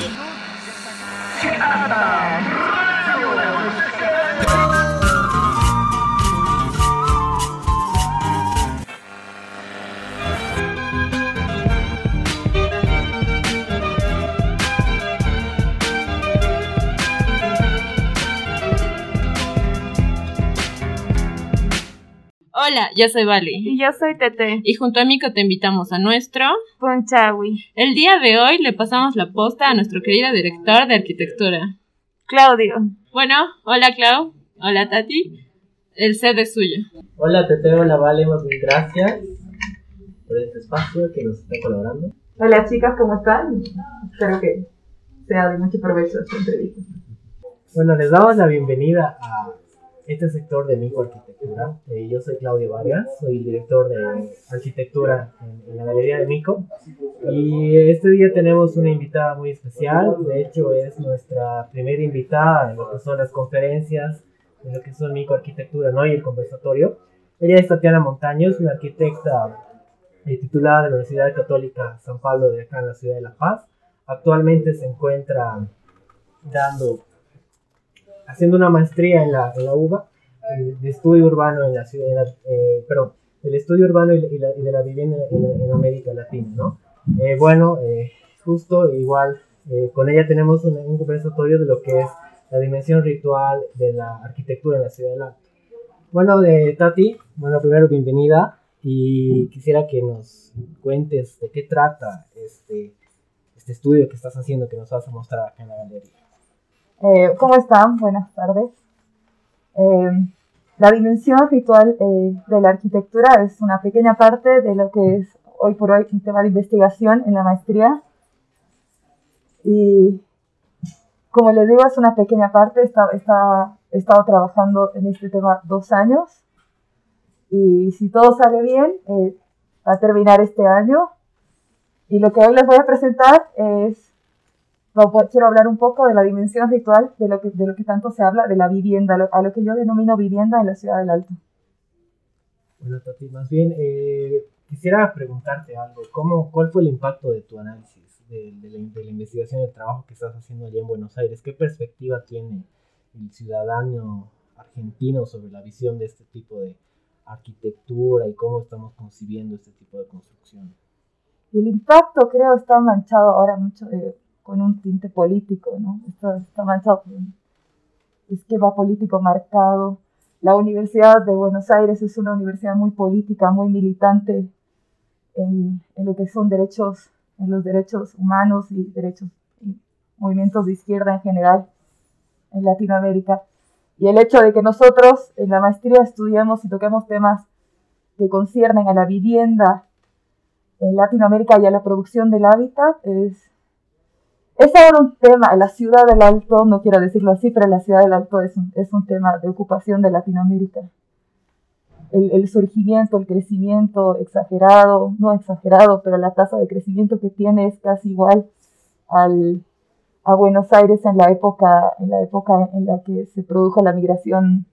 シカー Yo soy Vale. Y yo soy Tete. Y junto a Mico te invitamos a nuestro Ponchawi. El día de hoy le pasamos la posta a nuestro querido director de arquitectura, Claudio. Bueno, hola Clau, hola Tati. El set es suyo. Hola Tete, hola Vale, más bien gracias por este espacio que nos está colaborando. Hola chicas, ¿cómo están? Espero que sea de mucho provecho esta entrevista. Bueno, les damos la bienvenida a este sector de Mico Arquitectura. Eh, yo soy Claudio Vargas, soy el director de arquitectura en, en, la Galería de Mico. Y este día tenemos una invitada muy especial, de hecho es nuestra primera invitada en lo que son las conferencias, en lo que son Mico Arquitectura ¿no? y el conversatorio. Ella es Tatiana Montaños, una arquitecta eh, titulada de la Universidad Católica San Pablo de acá en la ciudad de La Paz. Actualmente se encuentra dando haciendo una maestría en la, en la UBA eh, de estudio urbano en la ciudad, eh, perdón, del estudio urbano y, y, la, y de la vivienda en, en, América Latina, ¿no? Eh, bueno, eh, justo igual eh, con ella tenemos un, un, conversatorio de lo que es la dimensión ritual de la arquitectura en la ciudad de la Bueno, de Tati, bueno, primero bienvenida y quisiera que nos cuentes de qué trata este, este estudio que estás haciendo, que nos vas a mostrar acá en la galería. Eh, ¿Cómo están? Buenas tardes. Eh, la dimensión ritual eh, de la arquitectura es una pequeña parte de lo que es hoy por hoy un tema de investigación en la maestría. Y como les digo, es una pequeña parte. Está, está, he estado trabajando en este tema dos años. Y si todo sale bien, eh, va a terminar este año. Y lo que hoy les voy a presentar es quiero hablar un poco de la dimensión ritual de lo que, de lo que tanto se habla, de la vivienda, a lo, a lo que yo denomino vivienda en la ciudad del Alto. Bueno, Tati, más bien eh, quisiera preguntarte algo. ¿Cómo, ¿Cuál fue el impacto de tu análisis, de, de, la, de la investigación de trabajo que estás haciendo allá en Buenos Aires? ¿Qué perspectiva tiene el ciudadano argentino sobre la visión de este tipo de arquitectura y cómo estamos concibiendo este tipo de construcción? El impacto creo está manchado ahora mucho de con un tinte político, ¿no? Está, está manchado un esquema político marcado. La Universidad de Buenos Aires es una universidad muy política, muy militante en, lo que son derechos, en los derechos humanos y derechos movimientos de izquierda en general en Latinoamérica. Y el hecho de que nosotros en la maestría estudiamos y toquemos temas que conciernen a la vivienda en Latinoamérica y a la producción del hábitat es es ahora un tema, la ciudad del Alto, no quiero decirlo así, pero la ciudad del Alto es un, es un tema de ocupación de Latinoamérica. El, el, surgimiento, el crecimiento exagerado, no exagerado, pero la tasa de crecimiento que tiene es casi igual al, a Buenos Aires en la época, en la época en la que se produjo la migración,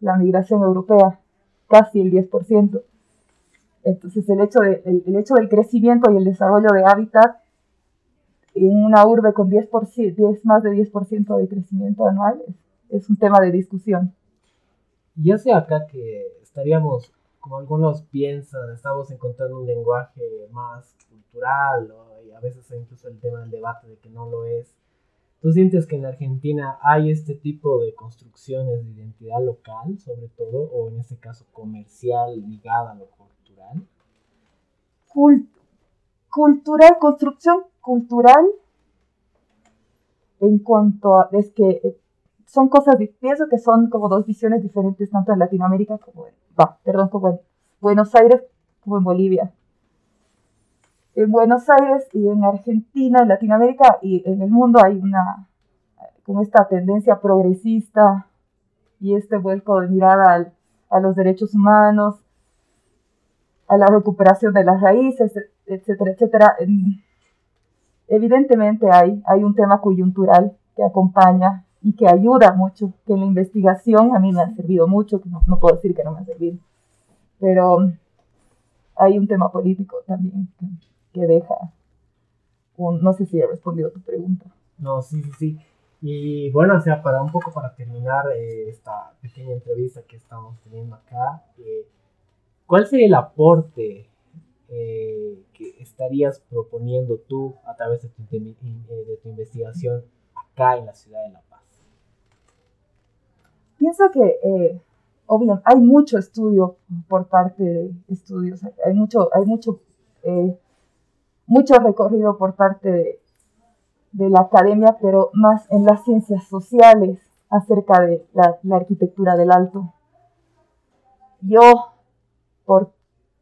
la migración europea, casi el 10%. Entonces el hecho, de, el, el hecho del crecimiento y el desarrollo de hábitat en una urbe con 10%, 10, más de 10% de crecimiento anual es, es, un tema de discusión. Ya sé acá que estaríamos, como algunos piensan, estamos encontrando un lenguaje más cultural ¿no? y a veces incluso el tema del debate de que no lo es. ¿Tú sientes que en Argentina hay este tipo de construcciones de identidad local, sobre todo, o en este caso comercial, ligada a lo cultural? Cult cultural, construcción cultural en cuanto a, es que son cosas, pienso que son como dos visiones diferentes, tanto en Latinoamérica como en, bah, perdón, como en Buenos Aires como en Bolivia. En Buenos Aires y en Argentina, en Latinoamérica y en el mundo hay una, como esta tendencia progresista y este vuelco de mirada a los derechos humanos, a la recuperación de las raíces, etcétera, etcétera. Evidentemente hay, hay un tema coyuntural que acompaña y que ayuda mucho, que en la investigación a mí me ha servido mucho, que no, no puedo decir que no me ha servido, pero hay un tema político también que, que deja un, no sé si he respondido a tu pregunta. No, sí, sí, sí. Y bueno, o sea, para un poco para terminar eh, esta pequeña entrevista que estamos teniendo acá, eh, ¿cuál sería el aporte eh, que estarías proponiendo tú a través de tu, de tu, investigación acá en la ciudad de La Paz? Pienso que eh, obviamente, hay mucho estudio por parte de estudios, hay mucho, hay mucho, eh, mucho recorrido por parte de, de, la academia, pero más en las ciencias sociales acerca de la, la arquitectura del alto. Yo, por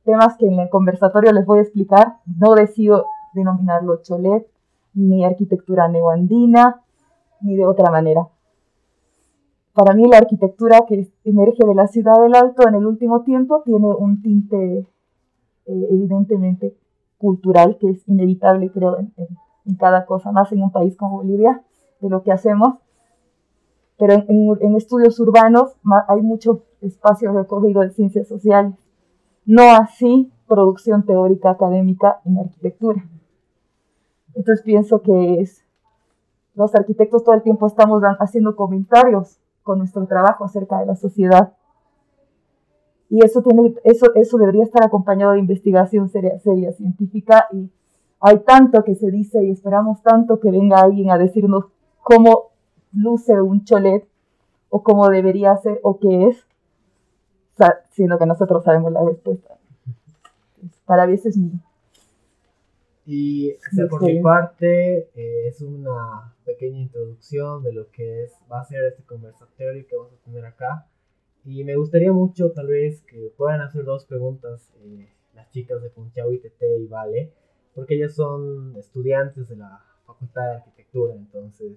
temas que en el conversatorio les voy a explicar, no decido denominarlo cholet, ni arquitectura neoandina, ni de otra manera. Para mí la arquitectura que emerge de la ciudad del Alto en el último tiempo tiene un tinte eh, evidentemente cultural que es inevitable creo en, en, cada cosa, más en un país como Bolivia, de lo que hacemos. Pero en, en estudios urbanos hay mucho espacio recorrido de ciencias sociales, no así producción teórica académica en arquitectura. Entonces pienso que es, los arquitectos todo el tiempo estamos haciendo comentarios con nuestro trabajo acerca de la sociedad. Y eso, tiene, eso, eso debería estar acompañado de investigación seria, seria, científica. Y hay tanto que se dice y esperamos tanto que venga alguien a decirnos cómo luce un cholet o cómo debería ser o qué es, sino que nosotros sabemos la respuesta. Para veces mi, y por mi parte, eh, es una pequeña introducción de lo que es, va a ser este conversatorio que vamos a tener acá. Y me gustaría mucho, tal vez, que puedan hacer dos preguntas eh, las chicas de Punchau ITT y Vale, porque ellas son estudiantes de la Facultad de Arquitectura. Entonces,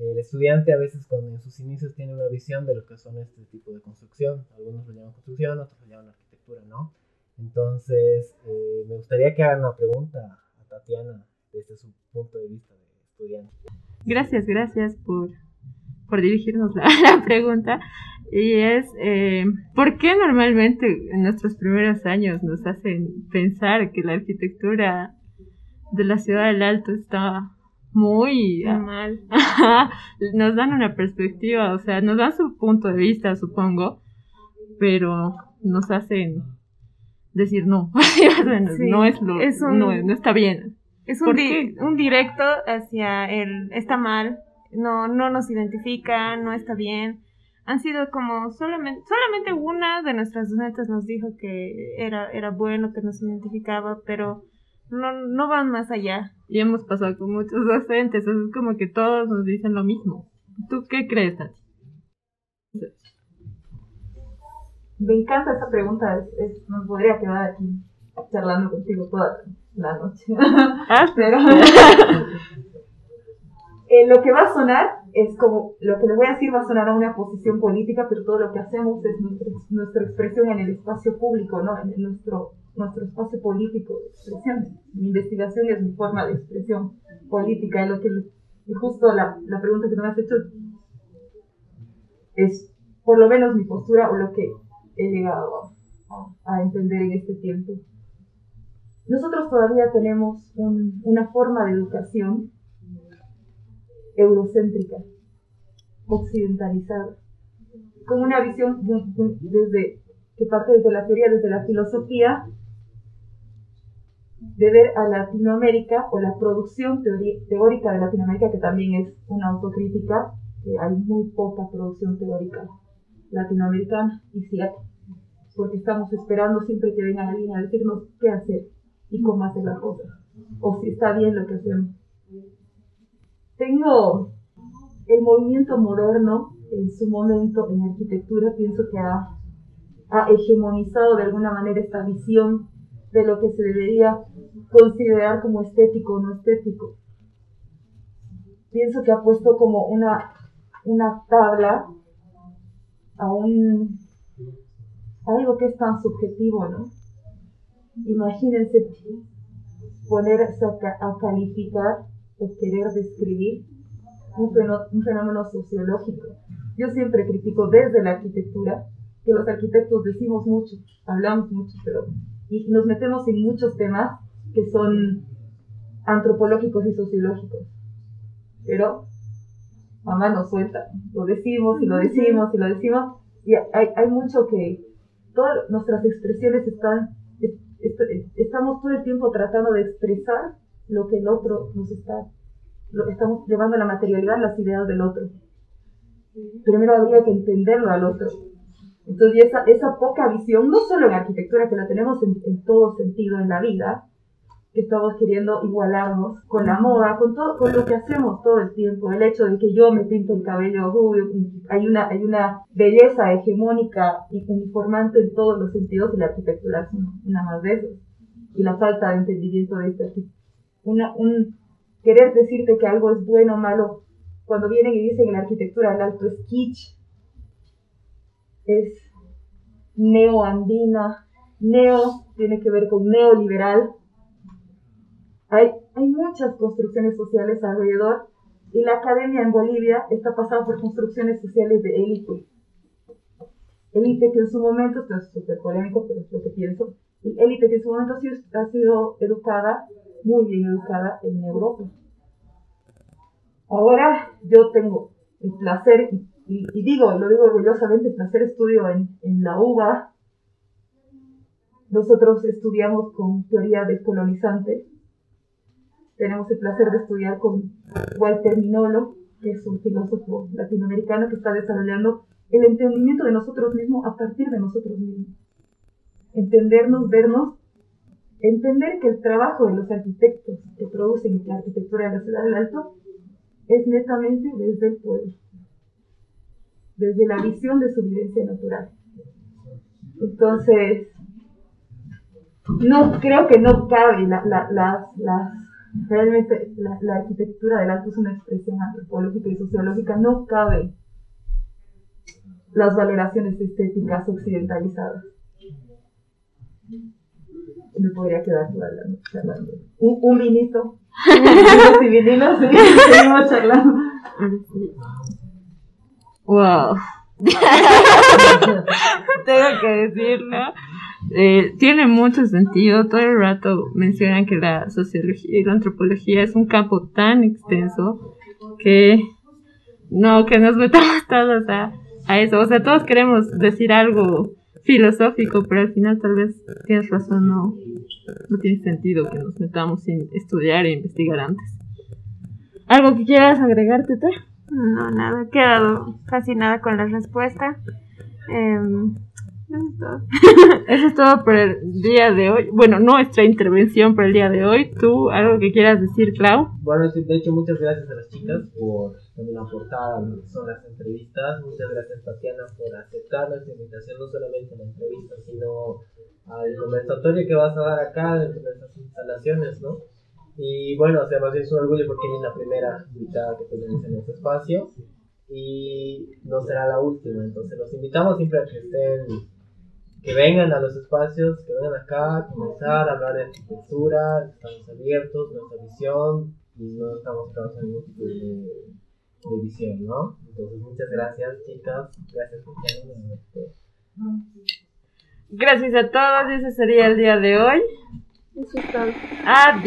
el estudiante a veces, cuando en sus inicios, tiene una visión de lo que son este tipo de construcción. Algunos lo llaman construcción, otros lo llaman arquitectura, ¿no? Entonces, eh, me gustaría que hagan una pregunta Tatiana desde su punto de vista de estudiante. Gracias, gracias por, por dirigirnos la, la, pregunta. Y es, eh, ¿por qué normalmente en nuestros primeros años nos hacen pensar que la arquitectura de la ciudad del Alto está muy mal? nos dan una perspectiva, o sea, nos dan su punto de vista, supongo, pero nos hacen decir no, no es lo, no, está bien. Es un, un directo hacia el está mal, no, no nos identifica, no está bien. Han sido como solamente, solamente una de nuestras docentes nos dijo que era, era bueno, que nos identificaba, pero no, no van más allá. Y hemos pasado con muchos docentes, es como que todos nos dicen lo mismo. ¿Tú qué crees, Tati? Me encanta esta pregunta, es, me podría quedar aquí charlando contigo toda la noche. Ah, pero eh, lo que va a sonar es como, lo que les voy a decir va a sonar a una posición política, pero todo lo que hacemos es nuestra, expresión en el espacio público, ¿no? En nuestro, nuestro espacio político de expresión. Mi investigación es mi forma de expresión política, y lo que, y justo la, la pregunta que me has hecho es por lo menos mi postura o lo que he llegado a, entender en este tiempo. Nosotros todavía tenemos una forma de educación eurocéntrica, occidentalizada, con una visión desde, que parte desde la teoría, desde la filosofía, de ver a Latinoamérica o la producción teórica de Latinoamérica, que también es una autocrítica, que hay muy poca producción teórica latinoamericana y cierto porque estamos esperando siempre que venga alguien a decirnos qué hacer y cómo hacer las cosas, o si está bien lo que hacemos. Tengo el movimiento moderno en su momento en arquitectura, pienso que ha, ha hegemonizado de alguna manera esta visión de lo que se debería considerar como estético o no estético. Pienso que ha puesto como una, una tabla a un algo que es tan subjetivo, ¿no? Imagínense ponerse a, calificar o querer describir un, un fenómeno sociológico. Yo siempre critico desde la arquitectura que los arquitectos decimos mucho, hablamos mucho, pero y nos metemos en muchos temas que son antropológicos y sociológicos. Pero mamá nos suelta, lo decimos y lo decimos y lo decimos, y hay, hay mucho que, todas nuestras expresiones están, estamos todo el tiempo tratando de expresar lo que el otro nos está, lo estamos llevando a la materialidad, las ideas del otro. Primero habría que entenderlo al otro. Entonces, esa, esa poca visión, no solo en arquitectura, que la tenemos en, en todo sentido en la vida, que estamos queriendo igualarnos con la moda, con todo, con lo que hacemos todo el tiempo. El hecho de que yo me pinto el cabello rubio, hay una, hay una belleza hegemónica y uniformante en todos los sentidos y la arquitectura es una más de eso. Y la falta de entendimiento de este una, un querer decirte que algo es bueno o malo, cuando vienen y dicen en la arquitectura el alto es kitsch, es neoandina, neo tiene que ver con neoliberal, hay, hay muchas construcciones sociales alrededor y la academia en Bolivia está pasada por construcciones sociales de élite. Élite que en su momento, esto es súper polémico, pero es lo que pienso, élite que en su momento ha sido educada, muy bien educada en Europa. Ahora yo tengo el placer, y, y digo, lo digo orgullosamente, el placer estudio en, en la UBA. Nosotros estudiamos con teoría descolonizante tenemos el placer de estudiar con Walter Minolo, que es un filósofo latinoamericano que está desarrollando el entendimiento de nosotros mismos a partir de nosotros mismos. Entendernos, vernos, entender que el trabajo de los arquitectos que producen la arquitectura de la ciudad del Alto es netamente desde el pueblo, desde la visión de su vivencia natural. Entonces, no creo que no cabe las Realmente la, arquitectura del alto es una expresión antropológica y sociológica, no cabe las valoraciones estéticas occidentalizadas. Me podría quedar toda la noche charlando. Un, un vinito. y vinilos seguimos charlando. Wow. Tengo que decirlo. Eh, tiene mucho sentido. Todo el rato mencionan que la sociología y la antropología es un campo tan extenso que no, que nos metamos todos a, eso. O sea, todos queremos decir algo filosófico, pero al final tal vez tienes razón, no, no tiene sentido que nos metamos sin estudiar e investigar antes. ¿Algo que quieras agregar, Tete? No, nada, he quedado fascinada con la respuesta. Eh, eso es todo. Eso es todo por el día de hoy. Bueno, nuestra intervención por el día de hoy. ¿Tú algo que quieras decir, Clau? Bueno, sí, de hecho, muchas gracias a las chicas por también aportar a lo que son las entrevistas. Muchas gracias, Tatiana, por aceptar nuestra invitación, no solamente a la entrevista, sino al conversatorio que vas a dar acá dentro de nuestras instalaciones, ¿no? Y bueno, o es un orgullo porque es la primera invitada que tenemos en este espacio y no será la última. Entonces, los invitamos siempre a que estén que vengan a los espacios, que vengan acá a comenzar a hablar de arquitectura, estamos abiertos, nuestra visión y no estamos trabajando ningún tipo de, de, visión, ¿no? Entonces, muchas gracias, chicas, gracias por estar Gracias a todos, ese sería el día de hoy. Ah,